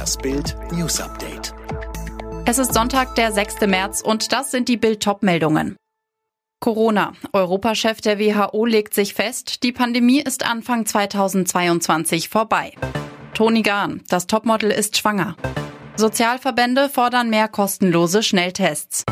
Das Bild News Update. Es ist Sonntag, der 6. März und das sind die Bild-Top-Meldungen. Corona. Europachef der WHO legt sich fest, die Pandemie ist Anfang 2022 vorbei. Toni Gahn, das Topmodel ist schwanger. Sozialverbände fordern mehr kostenlose Schnelltests.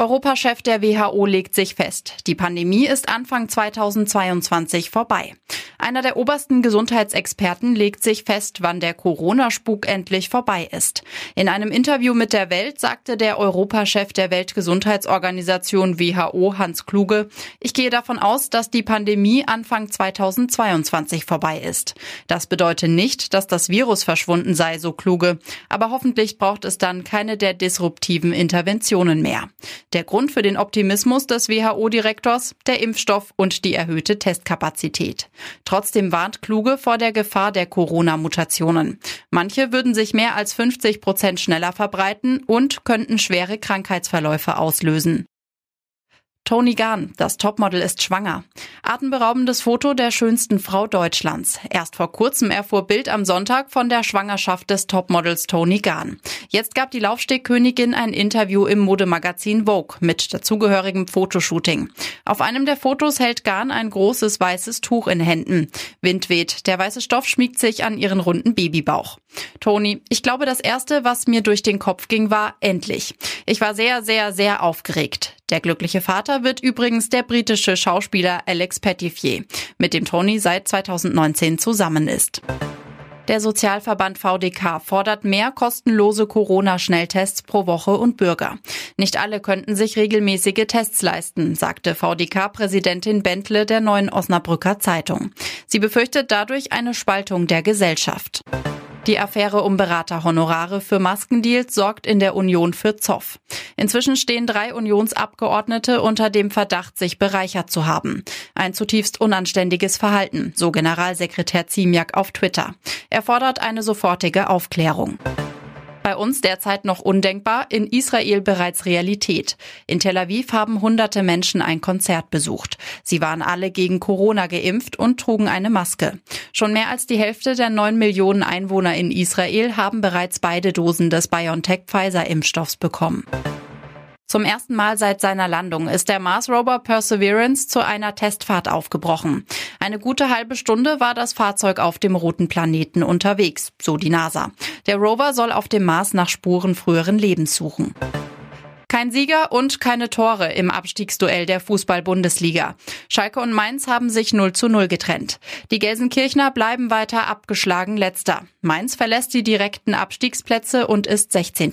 Europachef der WHO legt sich fest, die Pandemie ist Anfang 2022 vorbei. Einer der obersten Gesundheitsexperten legt sich fest, wann der Corona-Spuk endlich vorbei ist. In einem Interview mit der Welt sagte der Europachef der Weltgesundheitsorganisation WHO Hans Kluge, ich gehe davon aus, dass die Pandemie Anfang 2022 vorbei ist. Das bedeutet nicht, dass das Virus verschwunden sei, so Kluge, aber hoffentlich braucht es dann keine der disruptiven Interventionen mehr. Der Grund für den Optimismus des WHO-Direktors, der Impfstoff und die erhöhte Testkapazität. Trotzdem warnt Kluge vor der Gefahr der Corona-Mutationen. Manche würden sich mehr als 50 Prozent schneller verbreiten und könnten schwere Krankheitsverläufe auslösen. Toni Gahn, das Topmodel ist schwanger. Atemberaubendes Foto der schönsten Frau Deutschlands. Erst vor kurzem erfuhr Bild am Sonntag von der Schwangerschaft des Topmodels Toni Gahn. Jetzt gab die Laufstegkönigin ein Interview im Modemagazin Vogue mit dazugehörigem Fotoshooting. Auf einem der Fotos hält Gahn ein großes weißes Tuch in Händen. Wind weht, der weiße Stoff schmiegt sich an ihren runden Babybauch. Toni, ich glaube, das erste, was mir durch den Kopf ging, war endlich. Ich war sehr, sehr, sehr aufgeregt. Der glückliche Vater wird übrigens der britische Schauspieler Alex Pettifier, mit dem Tony seit 2019 zusammen ist. Der Sozialverband VDK fordert mehr kostenlose Corona-Schnelltests pro Woche und Bürger. Nicht alle könnten sich regelmäßige Tests leisten, sagte VDK-Präsidentin Bentle der neuen Osnabrücker Zeitung. Sie befürchtet dadurch eine Spaltung der Gesellschaft. Die Affäre um Beraterhonorare für Maskendeals sorgt in der Union für Zoff. Inzwischen stehen drei Unionsabgeordnete unter dem Verdacht, sich bereichert zu haben. Ein zutiefst unanständiges Verhalten, so Generalsekretär Ziemiak auf Twitter. Er fordert eine sofortige Aufklärung. Bei uns derzeit noch undenkbar, in Israel bereits Realität. In Tel Aviv haben hunderte Menschen ein Konzert besucht. Sie waren alle gegen Corona geimpft und trugen eine Maske. Schon mehr als die Hälfte der neun Millionen Einwohner in Israel haben bereits beide Dosen des BioNTech-Pfizer-Impfstoffs bekommen. Zum ersten Mal seit seiner Landung ist der Mars Rover Perseverance zu einer Testfahrt aufgebrochen. Eine gute halbe Stunde war das Fahrzeug auf dem roten Planeten unterwegs, so die NASA. Der Rover soll auf dem Mars nach Spuren früheren Lebens suchen. Kein Sieger und keine Tore im Abstiegsduell der Fußball-Bundesliga. Schalke und Mainz haben sich 0 zu 0 getrennt. Die Gelsenkirchner bleiben weiter abgeschlagen letzter. Mainz verlässt die direkten Abstiegsplätze und ist 16.